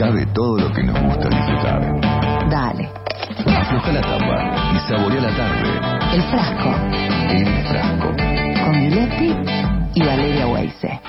De todo lo que nos gusta disfrutar. Dale. Afloja la tapa y saborea la tarde. El frasco. El frasco. Con Miletti y Valeria Weise.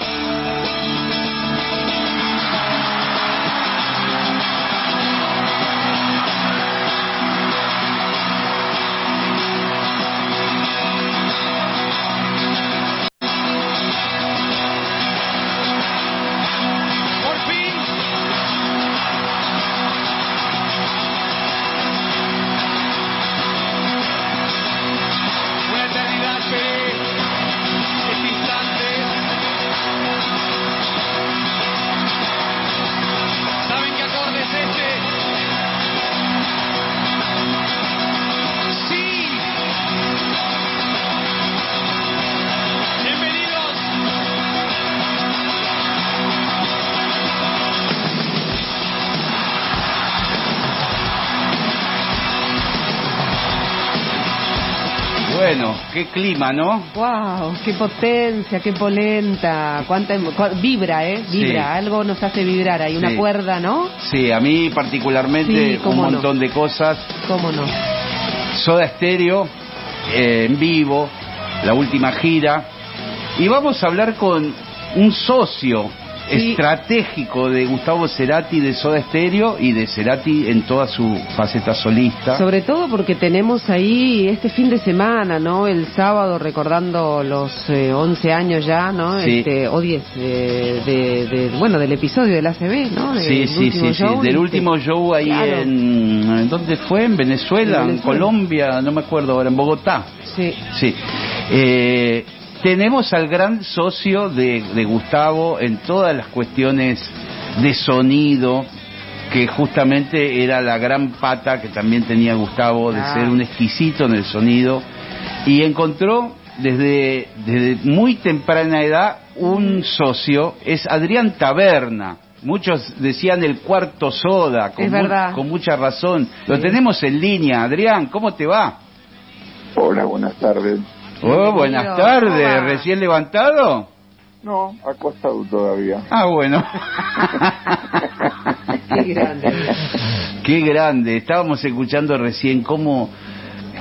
Qué clima, ¿no? Wow, qué potencia, qué polenta, cuánta cua- vibra, eh, vibra, Sí. algo nos hace vibrar, hay una Sí. cuerda, ¿no? Sí, a mí particularmente Sí, un no. montón de cosas. ¿Cómo no? Soda Stereo eh, en vivo, la última gira. Y vamos a hablar con un socio Sí. estratégico de Gustavo Cerati de Soda Stereo y de Cerati en toda su faceta solista. Sobre todo porque tenemos ahí este fin de semana, ¿no? El sábado recordando los eh, 11 años ya, ¿no? Sí. Este, o 10 eh, de, de- bueno, del episodio del ACB, ¿no? Sí, sí, sí, sí, del este, último show ahí claro. en... ¿en ¿Dónde fue? ¿En Venezuela? En ¿En, Venezuela. Colombia? No me acuerdo ahora, en Bogotá. Sí. Sí. Eh, tenemos al gran socio de, de Gustavo en todas las cuestiones de sonido, que justamente era la gran pata que también tenía Gustavo de Ah. ser un exquisito en el sonido. Y encontró desde, desde muy temprana edad un socio, es Adrián Taberna. Muchos decían el cuarto soda, con, Es mu- con mucha razón. Lo tenemos en línea. Adrián, ¿cómo te va? Hola, buenas tardes. Oh, buenas tardes. ¿Recién levantado? No, acostado todavía. Ah, bueno. Qué grande. Qué grande. Estábamos escuchando recién cómo,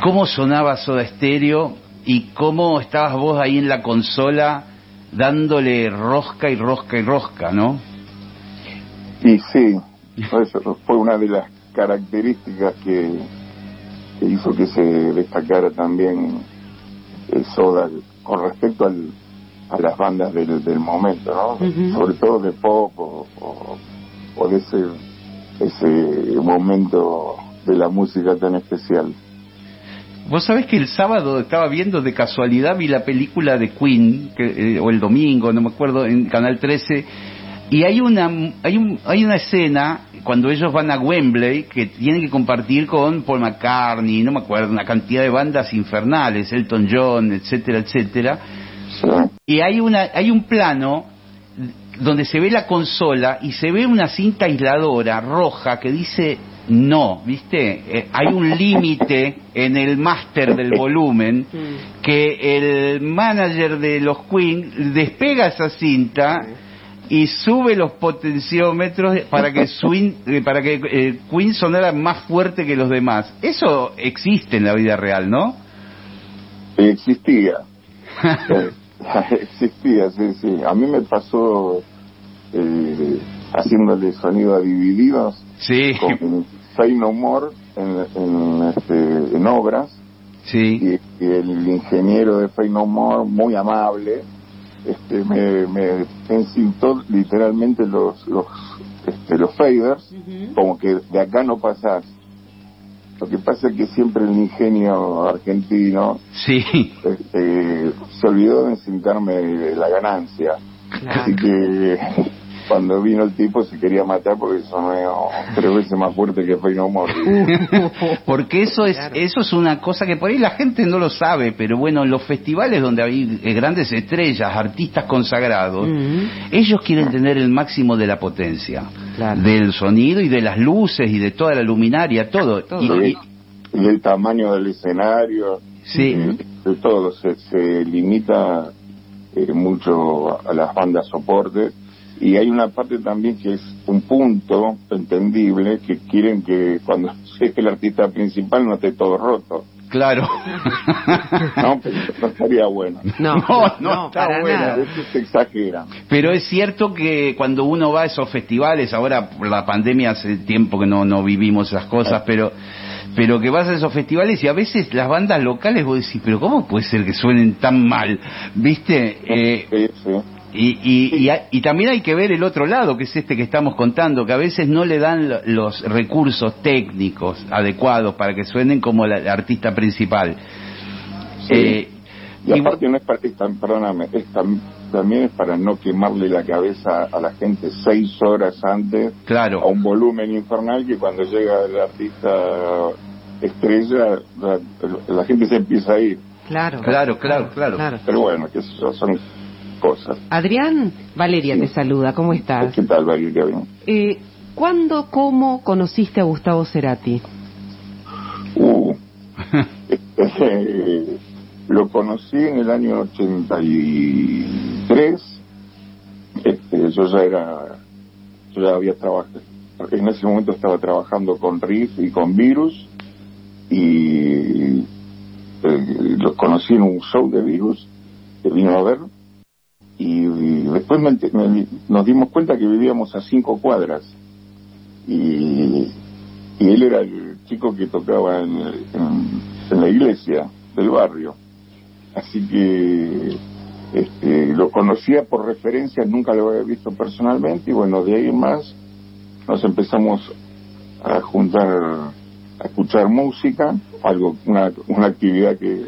cómo sonaba Soda Stereo y cómo estabas vos ahí en la consola dándole rosca y rosca y rosca, ¿no? Y sí, eso fue una de las características que, que hizo que se destacara también Soda con respecto al, a las bandas del, del momento, ¿no? Sobre todo de pop o, o- o de ese, ese momento de la música tan especial. Vos sabés que el sábado estaba viendo de casualidad, vi la película de Queen, que, eh, o el domingo, no me acuerdo, en Canal 13, y hay una, hay, un, hay una escena cuando ellos van a Wembley que tienen que compartir con Paul McCartney, no me acuerdo, una cantidad de bandas infernales, Elton John, etcétera, etcétera, y hay, una, hay un plano donde se ve la consola y se ve una cinta aisladora roja que dice no, ¿viste? Eh, hay un límite en el máster del volumen que el manager de los Queen despega esa cinta y sube los potenciómetros para que Swing, eh, para que eh, Queen sonara más fuerte que los demás. Eso existe en la vida real, ¿no? Existía. Eh, existía, sí, sí. A mí me pasó eh, haciéndole sonido a divididos Sí, con Say No More en, en, este, en obras sí. y, y el ingeniero de Say No More, muy amable, este, me, me encintó literalmente los, los, este, los faders, como que de acá no pasás. Lo que pasa es que siempre el ingenio argentino Sí, este, se olvidó de encintarme la ganancia. Claro. Así que cuando vino el tipo se quería matar porque sonó tres veces más fuerte que Fey No More. porque eso es eso es una cosa que por ahí la gente no lo sabe, pero bueno, en los festivales donde hay eh, grandes estrellas, artistas consagrados, ellos quieren tener el máximo de la potencia, Claro. del sonido y de las luces y de toda la luminaria, todo. Todo. Y- y- y el tamaño del escenario, sí, eh, de todo, se, se limita eh, mucho a las bandas soporte Y hay una parte también que es un punto entendible, que quieren que cuando es el artista principal no esté todo roto. Claro. No, pero no estaría bueno. No, No, no está para bueno. A nada. veces se exagera. Pero es cierto que cuando uno va a esos festivales, ahora por la pandemia hace tiempo que no, no vivimos esas cosas, pero pero que vas a esos festivales y a veces las bandas locales vos decís, pero ¿cómo puede ser que suenen tan mal? ¿Viste? Eh, Sí, sí. Y, y, y, también hay que ver el otro lado, que es este que estamos contando, que a veces no le dan lo- los recursos técnicos adecuados para que suenen como la- el artista principal. Sí. Eh, Y y aparte no es para, es tan- perdóname, es tam- también es para no quemarle la cabeza a la gente seis horas antes claro. a un volumen infernal que cuando llega el artista estrella la, la gente se empieza a ir. Claro. Claro, claro, claro. Pero bueno, que eso son cosas. Adrián, Valeria te saluda, ¿cómo estás? ¿Qué tal, Valeria? Bien. Eh, ¿Cuándo, cómo conociste a Gustavo Cerati? Uh, este, lo conocí en el año 83. Este, yo ya era, yo ya había trabajado, en ese momento estaba trabajando con Riff y con Virus y eh, los conocí en un show de Virus que vino a ver y, después me me- nos dimos cuenta que vivíamos a cinco cuadras y, y él era el chico que tocaba en, en- la iglesia del barrio. Así que este, lo conocía por referencia, nunca lo había visto personalmente y bueno, de ahí más nos empezamos a juntar, a escuchar música, algo, una, una actividad que,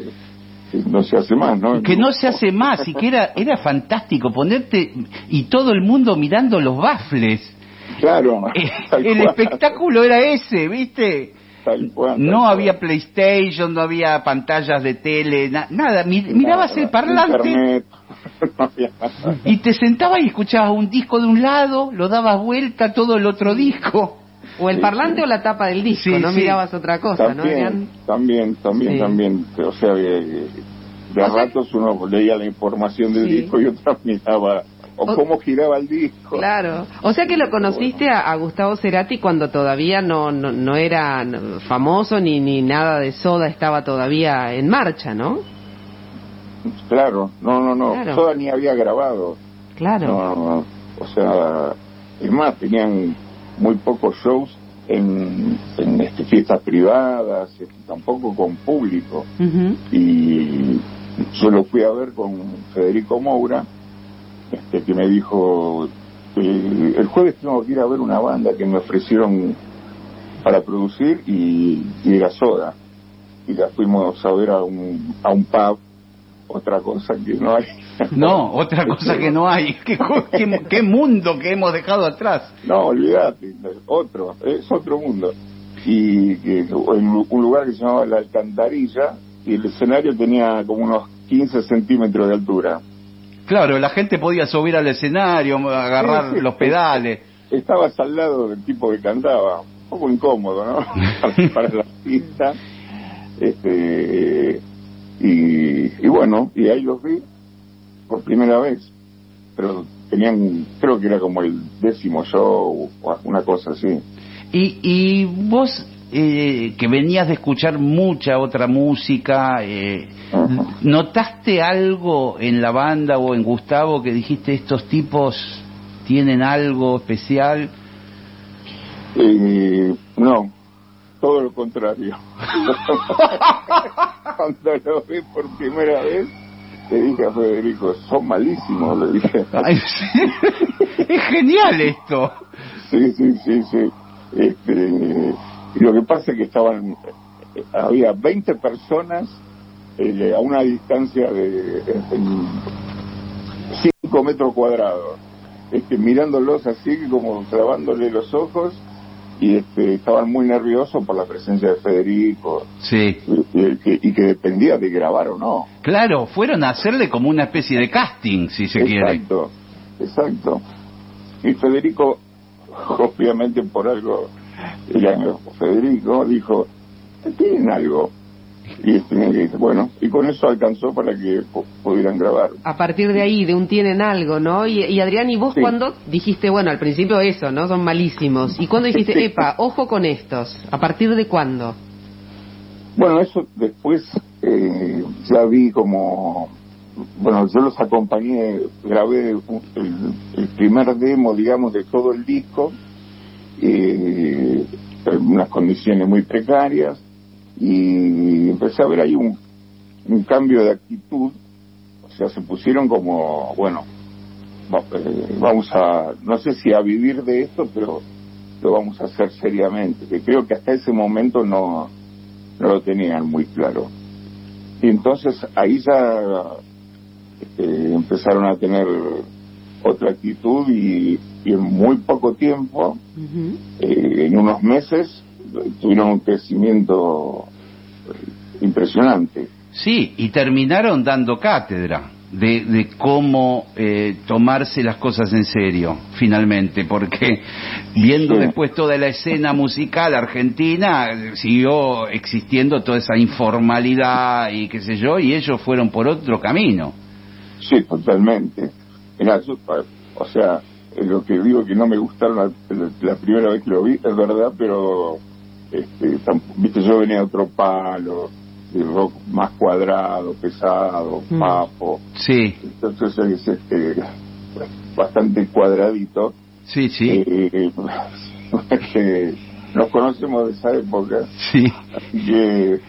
que no se hace más, ¿no? que no se hace más y que era era fantástico ponerte y todo el mundo mirando los bafles Claro, Eh, el cual, espectáculo era ese viste tal cual, tal no cual. había PlayStation no había pantallas de tele na- nada mi- mirabas Nada, el parlante internet, no había nada. y te sentabas y escuchabas un disco de un lado lo dabas vuelta todo el otro disco O el parlante o la tapa del disco, no mirabas otra cosa, ¿no? Adrián? También, también, también, también. O sea, de, de a ratos uno leía la información del disco y otra miraba o, O- cómo giraba el disco. Claro. O sea que lo conociste a, a Gustavo Cerati cuando todavía no, no, no era no, famoso ni, ni nada de soda estaba todavía en marcha, ¿no? Claro, no, no, no. Claro. Soda ni había grabado. Claro. No, no, no. O sea, es más, tenían muy pocos shows en, en este, fiestas privadas, tampoco con público. Y yo lo fui a ver con Federico Moura, este, que me dijo, eh, el jueves tengo que ir a ver una banda que me ofrecieron para producir y, y era Soda. Y la fuimos a ver a un, a un pub, otra cosa que no hay. no otra cosa que no hay qué, co- qué- qué mundo que hemos dejado atrás No, olvídate, otro, es otro mundo. Y en un lugar que se llamaba La Alcantarilla, y el escenario tenía como unos 15 centímetros de altura. claro la gente podía subir al escenario agarrar Sí, sí. los pedales Estabas al lado del tipo que cantaba, un poco incómodo, ¿no? para, para la pista. Este, y, y bueno, y ahí los vi por primera vez. Pero tenían, creo que era como el décimo show o una cosa así. Y, y vos, eh, que venías de escuchar mucha otra música, eh. ¿notaste algo en la banda o en Gustavo que dijiste estos tipos tienen algo especial? Eh, no, todo lo contrario. Cuando lo vi por primera vez, le dije a Federico, son malísimos, le dije. Ay, sí. es genial esto. Sí, sí, sí, sí. Este, y lo que pasa es que estaban, había 20 personas eh, a una distancia de 5 metros cuadrados, este, mirándolos así como clavándole los ojos y este, estaban muy nerviosos por la presencia de Federico Sí. y, y que, y que dependía de grabar o no. Claro, fueron a hacerle como una especie de casting, si se quiere. Exacto, exacto. Y Federico, obviamente por algo, era Federico dijo, tienen algo. Y este, bueno, y con eso alcanzó para que pudieran grabar. A partir de ahí, de un tienen algo, ¿no? Y, y Adrián, ¿y vos Sí. cuándo dijiste, bueno, al principio eso, ¿no? Son malísimos. ¿Y cuándo dijiste, Sí. epa, ojo con estos? ¿A partir de cuándo? Bueno, eso después eh, ya vi como, bueno, yo los acompañé, grabé el primer demo, digamos, de todo el disco, eh, en unas condiciones muy precarias, y empecé a ver ahí un, un cambio de actitud, o sea, se pusieron como, bueno, eh, vamos a, no sé si a vivir de esto, pero lo vamos a hacer seriamente, que creo que hasta ese momento no, no lo tenían muy claro. Y entonces ahí ya este, empezaron a tener otra actitud y, y en muy poco tiempo, eh, en unos meses, tuvieron un crecimiento eh, impresionante. Sí, y terminaron dando cátedra de, de cómo eh, tomarse las cosas en serio, finalmente, porque viendo Sí. después toda la escena musical argentina, siguió existiendo toda esa informalidad y qué sé yo, y ellos fueron por otro camino. Sí, totalmente. Mirá, yo, o sea, lo que digo que no me gustaron la, la- la primera vez que lo vi, es verdad, pero, este, tam- viste, yo venía de otro palo, de rock más cuadrado, pesado, Mm. papo, Sí, entonces es este, bastante cuadradito. sí, sí, Eh, que nos conocemos de esa época, sí. que,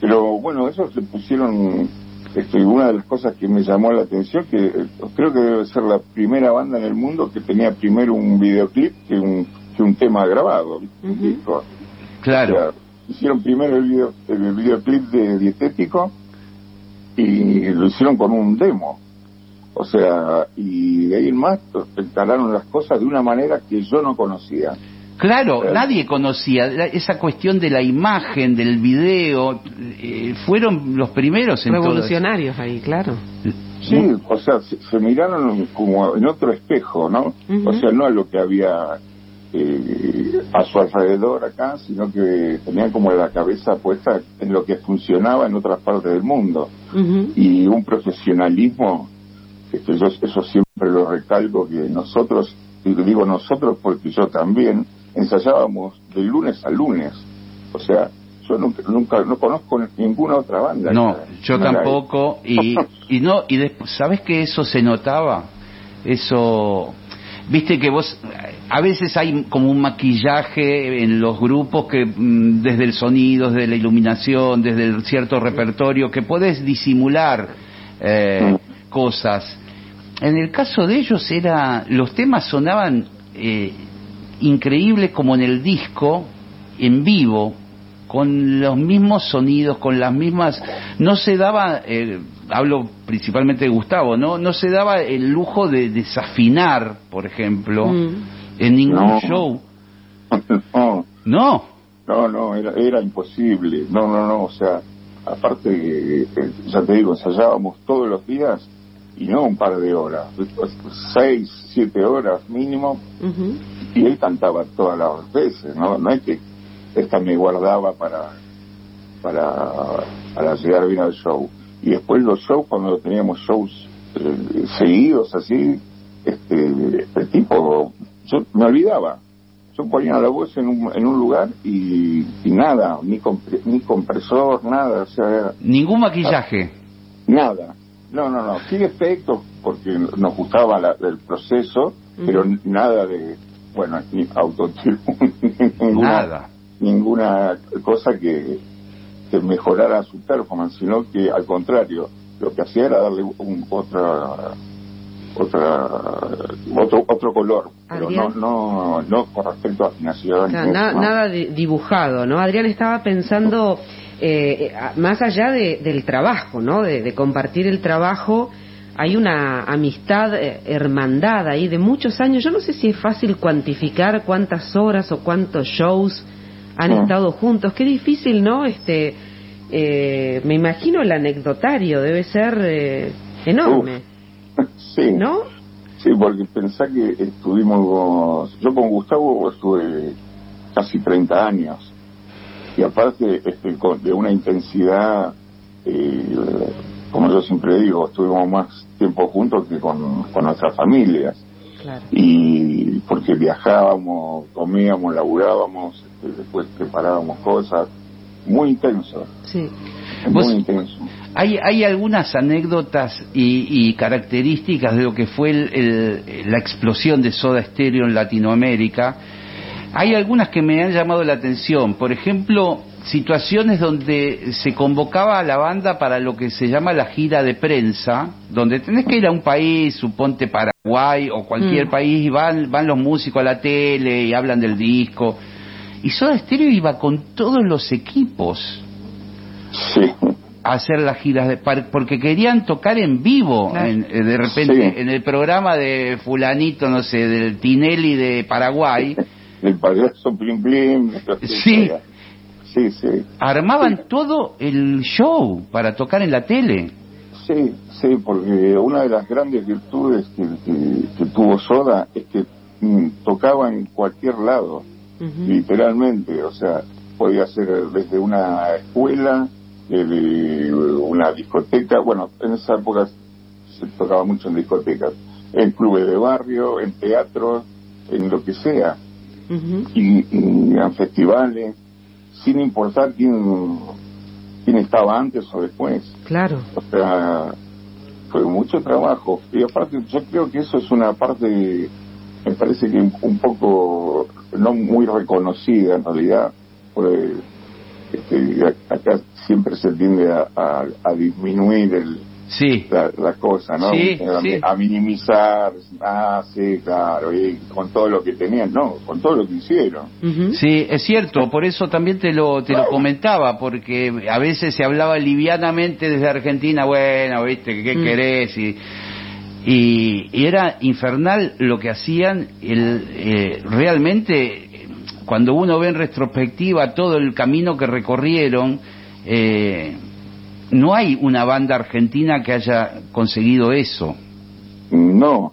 pero bueno, eso se pusieron, este, una de las cosas que me llamó la atención, que eh, creo que debe ser la primera banda en el mundo que tenía primero un videoclip que un, que un tema grabado, Ujú. disco. Claro. O sea, hicieron primero el, video, el videoclip de Dietético y lo hicieron con un demo. O sea, y de ahí en más encararon las cosas de una manera que yo no conocía. Claro, Eh. nadie conocía la- esa cuestión de la imagen, del video, eh, fueron los primeros en todo Revolucionarios ahí, claro. Sí, o sea, se, se miraron como en otro espejo, ¿no? O sea, no a lo que había eh, a su alrededor acá, sino que tenían como la cabeza puesta en lo que funcionaba en otras partes del mundo. Y un profesionalismo este, yo eso siempre lo recalco que nosotros y digo nosotros porque yo también ensayábamos de lunes a lunes. O sea yo nunca, nunca no conozco ninguna otra banda No, que- yo tampoco y y no y después sabes que eso se notaba, eso viste que vos a veces hay como un maquillaje en los grupos que mm, desde el sonido, desde la iluminación, desde el cierto repertorio que podés disimular eh, cosas. En el caso de ellos era los temas sonaban eh, increíbles como en el disco en vivo con los mismos sonidos, con las mismas... No se daba, eh, hablo principalmente de Gustavo, ¿no? No se daba el lujo de desafinar, por ejemplo, Mm. en ningún No. show. no No, no no era era imposible no no no o sea aparte eh, eh, ya te digo ensayábamos todos los días y no un par de horas seis siete horas mínimo y él cantaba todas las veces, ¿no? No es que esta me guardaba para, para, para llegar bien al show. Y después los shows, cuando teníamos shows eh, seguidos así, este, el tipo, yo me olvidaba. Yo ponía la voz en un, en un lugar y, y nada, ni, compre- ni compresor, nada, o sea, ningún maquillaje. Nada. No, no, no. Sí efectos porque nos gustaba la- el proceso, pero nada de, bueno, ni autotune, Nada. Ninguna cosa que, que mejorara su performance, sino que al contrario, lo que hacía era darle un, otra otra otro otro color pero no Adrián. no no con respecto a afinación ni na- no. nada di- dibujado, ¿no? Adrián estaba pensando, eh, eh, más allá de- del trabajo, ¿no? De, de compartir el trabajo, hay una amistad, eh, hermandad ahí de muchos años. Yo no sé si es fácil cuantificar cuántas horas o cuántos shows han estado juntos. Qué difícil, ¿no? Este, eh, me imagino el anecdotario debe ser eh, enorme, sí ¿no? Sí, porque pensá que estuvimos, yo con Gustavo estuve casi 30 años y aparte este, de una intensidad, eh, como yo siempre digo, estuvimos más tiempo juntos que con, con nuestras familias. Claro. Y porque viajábamos, comíamos, laburábamos, después preparábamos cosas, muy intenso, Sí. muy intenso. Hay, hay algunas anécdotas y, y características de lo que fue el- el- la explosión de Soda Stereo en Latinoamérica. Hay algunas que me han llamado la atención. Por ejemplo, situaciones donde se convocaba a la banda para lo que se llama la gira de prensa, donde tenés que ir a un país, suponte Paraguay o cualquier Mm. país, y van, van los músicos a la tele y hablan del disco. Y Soda Stereo iba con todos los equipos Sí, a hacer las giras de par- porque querían tocar en vivo Claro. en- eh, de repente Sí. en el programa de fulanito no sé del Tinelli de Paraguay el payaso Plim Plim. Sí. Sí, sí. armaban todo el show para tocar en la tele Sí, sí, porque una de las grandes virtudes que, que- que tuvo Soda es que mm, tocaba en cualquier lado, Literalmente, o sea, podía ser desde una escuela, desde una discoteca, bueno, en esa época se tocaba mucho en discotecas, en clubes de barrio, en teatros, en lo que sea, y en festivales, sin importar quién, quién estaba antes o después. Claro. O sea, fue mucho trabajo. Y aparte, yo creo que eso es una parte, me parece que un poco no muy reconocida en realidad. Porque, este, acá siempre se tiende a, a- a disminuir el, sí la, la cosa, ¿no? Sí, a, sí. a minimizar, ah, sí, claro, y con todo lo que tenían, no, con todo lo que hicieron. Sí es cierto por eso también te lo te lo comentaba porque a veces se hablaba livianamente desde Argentina bueno viste qué Mm. querés y y, y era infernal lo que hacían el, eh, realmente cuando uno ve en retrospectiva todo el camino que recorrieron eh, no hay una banda argentina que haya conseguido eso No,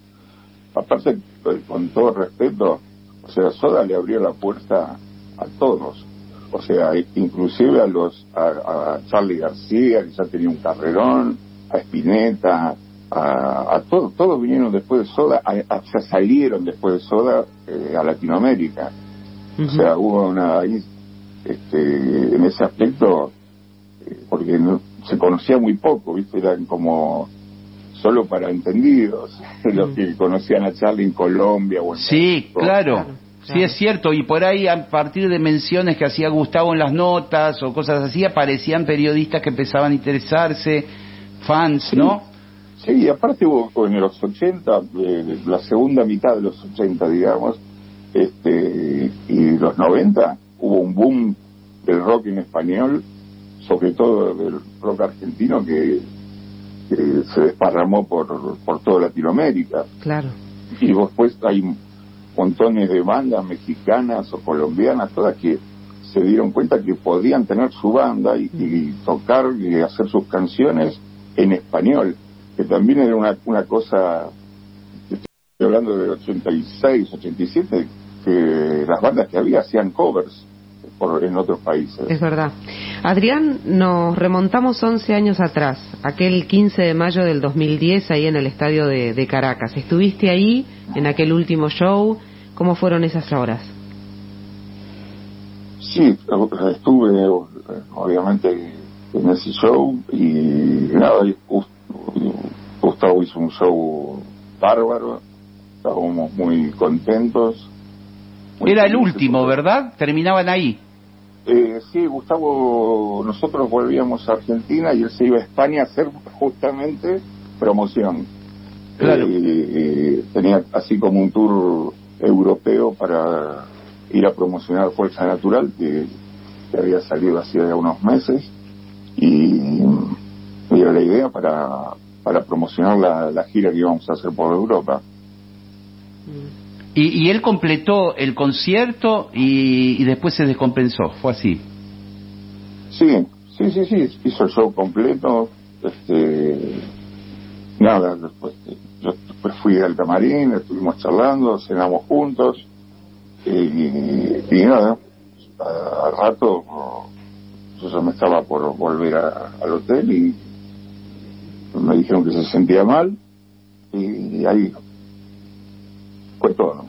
aparte, eh, con todo respeto, o sea, Soda le abrió la puerta a todos. O sea, inclusive a los a, a Charlie García, que ya tenía un carrerón, a Spinetta, a, a todos, todos vinieron después de Soda, a, a- o sea, salieron después de Soda eh, a Latinoamérica. O sea, hubo una ahí, este, en ese aspecto, eh, porque no- se conocía muy poco, ¿viste? Eran como solo para entendidos, los que conocían a Charlie en Colombia o en Sí, México. claro. Claro, Sí, es cierto. Y por ahí, a partir de menciones que hacía Gustavo en las notas o cosas así, aparecían periodistas que empezaban a interesarse, fans. ¿no? Sí, y aparte hubo en los 80, eh, la segunda mitad de los 80, digamos, este, y los 90, hubo un boom del rock en español, sobre todo del rock argentino que, que se desparramó por, por toda Latinoamérica. Claro. Y después hay montones de bandas mexicanas o colombianas, todas que se dieron cuenta que podían tener su banda y, y tocar y hacer sus canciones en español, que también era una, una cosa, estoy hablando del 86, 87, que las bandas que había hacían covers por, en otros países. Es verdad. Adrián, nos remontamos 11 años atrás, aquel 15 de mayo del 2010, ahí en el estadio de, de Caracas. ¿Estuviste ahí en aquel último show? ¿Cómo fueron esas horas? Sí, estuve obviamente en ese show y nada, Gustavo hizo un show bárbaro, estábamos muy contentos. muy Era el último, ¿verdad? Terminaban ahí. Eh, sí, Gustavo, nosotros volvíamos a Argentina y él se iba a España a hacer justamente promoción. Claro. Eh, eh, tenía así como un tour europeo para ir a promocionar Fuerza Natural, que, que había salido hacía unos meses, y era la idea para, para promocionar la, la gira que íbamos a hacer por Europa. Y, y él completó el concierto y, y después se descompensó. Fue así. Sí, sí, sí, sí, hizo el show completo, este, nada, después, yo después fui al camarín, estuvimos charlando, cenamos juntos, y, y nada, al rato yo ya me estaba por volver a- al hotel y me dijeron que se sentía mal y ahí fue todo.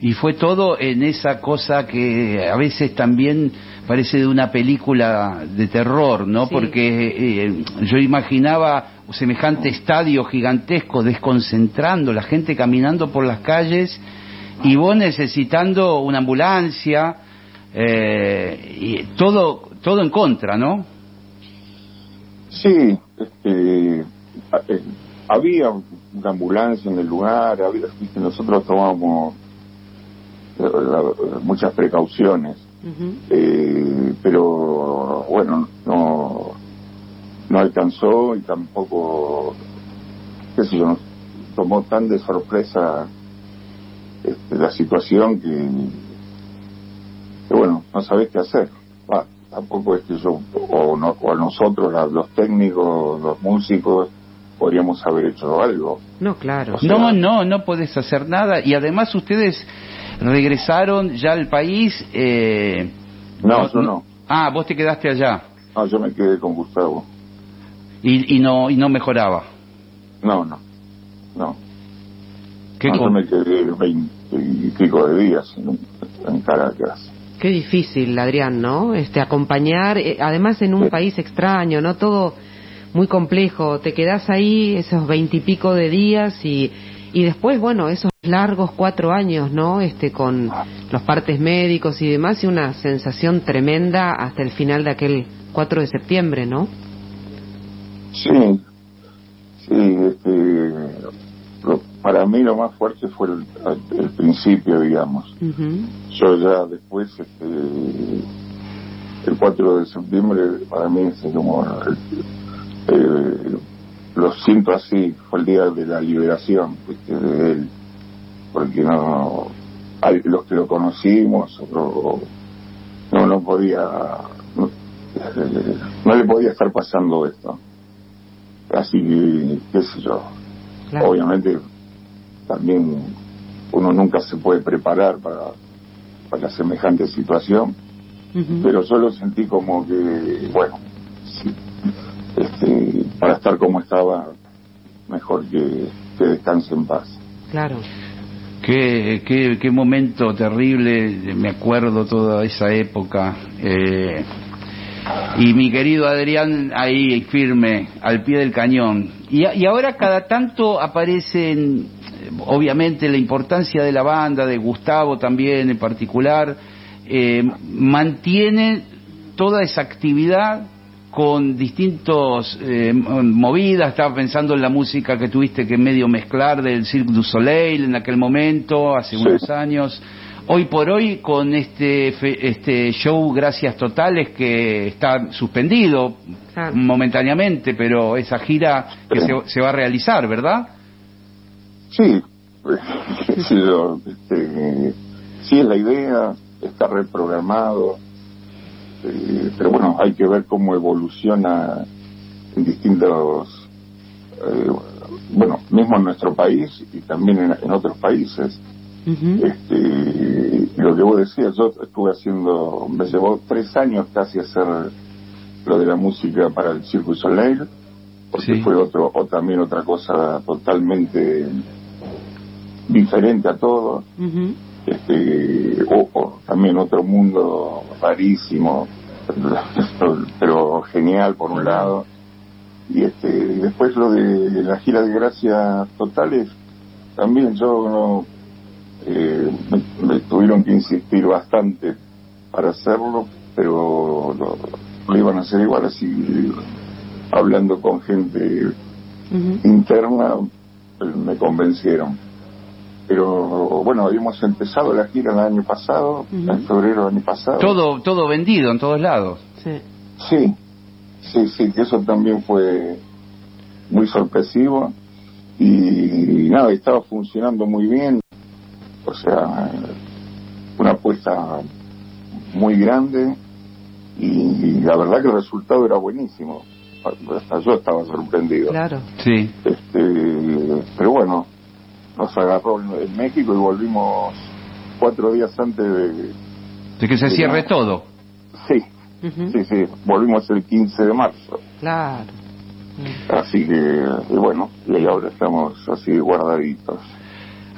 Y fue todo en esa cosa que a veces también parece de una película de terror, ¿no? Sí. Porque eh, yo imaginaba semejante estadio gigantesco desconcentrando, la gente caminando por las calles y vos necesitando una ambulancia eh, y todo todo en contra, ¿no? Sí, este, eh, había una ambulancia en el lugar, había, nosotros tomábamos eh, muchas precauciones, eh, pero bueno, no, no alcanzó y tampoco, qué sé yo, nos tomó tan de sorpresa este, la situación que, que, bueno, no sabés qué hacer. Va, tampoco es que yo, o, no, o nosotros, la- los técnicos, los músicos, podríamos haber hecho algo. No, claro. O sea, No, no, no podés hacer nada y además ustedes regresaron ya al país. Eh, No, yo no. Ah, vos te quedaste allá No, yo me quedé con Gustavo. y, y no y no mejoraba. No, no, no. ¿Qué No, yo me quedé veinte y pico de días en, en Caracas. Qué difícil, Adrián, ¿no? Este, acompañar, eh, además en un Sí. país extraño, ¿no? Todo muy complejo. Te quedás ahí esos veintipico de días y, y después, bueno, esos largos cuatro años, ¿no? Este, con los partes médicos y demás y una sensación tremenda hasta el final de aquel 4 de septiembre, ¿no? Sí, sí, este, lo- para mí lo más fuerte fue el, el principio, digamos. Yo ya después, este, el 4 de septiembre, para mí es como, eh, lo siento así, fue el día de la liberación ¿viste? de él, porque no, hay los que lo conocimos, no, no podía, no, eh, no le podía estar pasando esto. Así que, qué sé yo, Claro. obviamente también uno nunca se puede preparar para, para semejante situación, pero yo lo sentí como que, bueno, sí, para estar como estaba, mejor que, que descanse en paz. Claro. Qué, qué, qué momento terrible, me acuerdo toda esa época. eh, y mi querido Adrián ahí firme, al pie del cañón. Y, y ahora cada tanto aparecen, obviamente, la importancia de la banda, de Gustavo también en particular, eh, mantiene toda esa actividad con distintos eh, movidas, estaba pensando en la música que tuviste que medio mezclar del Cirque du Soleil en aquel momento, hace Sí. unos años. Hoy por hoy con este fe- este show Gracias Totales que está suspendido Claro. momentáneamente, pero esa gira que se, se va a realizar, ¿verdad? Sí, sí, yo, este, sí es la idea, está reprogramado, eh, pero bueno, hay que ver cómo evoluciona en distintos, eh, bueno, mismo en nuestro país y también en, en otros países. Este, lo que vos decías, yo estuve haciendo, me llevó tres años casi hacer lo de la música para el du Soleil, porque Sí. fue otro, o también otra cosa totalmente diferente a todo, Ujú. este, o, o también otro mundo rarísimo, pero, pero genial por un lado, y este, y después lo de la gira de gracias totales, también yo no, eh, me, me tuvieron que insistir bastante para hacerlo, pero lo, lo iban a hacer igual, así hablando con gente interna me convencieron. Pero bueno, habíamos empezado la gira el año pasado, en febrero del año pasado. Todo todo vendido en todos lados. Sí. Sí, sí, sí, que eso también fue muy sorpresivo y nada, estaba funcionando muy bien. O sea, una apuesta muy grande y la verdad que el resultado era buenísimo. Hasta yo estaba sorprendido. Claro. Sí. Este, pero bueno, nos agarró en México y volvimos cuatro días antes de... De que se cierre todo. Sí, sí, sí, volvimos el 15 de marzo. Claro. Así que, y bueno, y ahora estamos así guardaditos.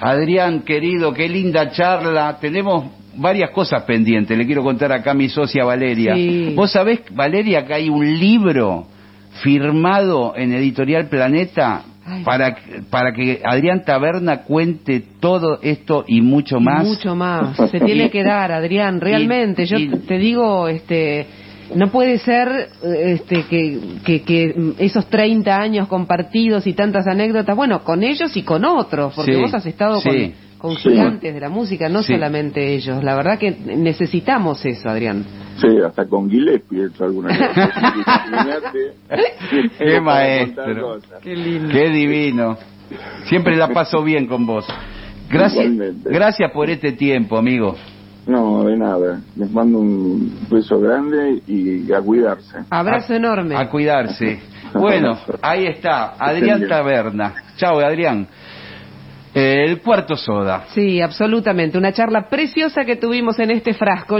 Adrián, querido, qué linda charla. Tenemos varias cosas pendientes. Le quiero contar acá a mi socia Valeria. Sí. Vos sabés, Valeria, que hay un libro firmado en Editorial Planeta Ay. para, para que Adrián Taberna cuente todo esto y mucho más. Mucho más. Se tiene que dar, Adrián, realmente. Yo y- te digo, este, no puede ser este, que, que, que esos 30 años compartidos y tantas anécdotas, bueno, con ellos y con otros, porque Sí, vos has estado sí. con, con Sí. gigantes de la música, no Sí. solamente ellos. La verdad que necesitamos eso, Adrián. Sí, hasta con Gillespie he hecho alguna cosa. Qué maestro. Qué lindo. Qué divino. Siempre la paso bien con vos. Gracias, Igualmente. gracias por este tiempo, amigo. No, de nada. Les mando un beso grande y a cuidarse. Abrazo A- enorme. A cuidarse. Bueno, ahí está, Adrián Taberna. Chao, Adrián. El cuarto soda. Sí, absolutamente. Una charla preciosa que tuvimos en este frasco.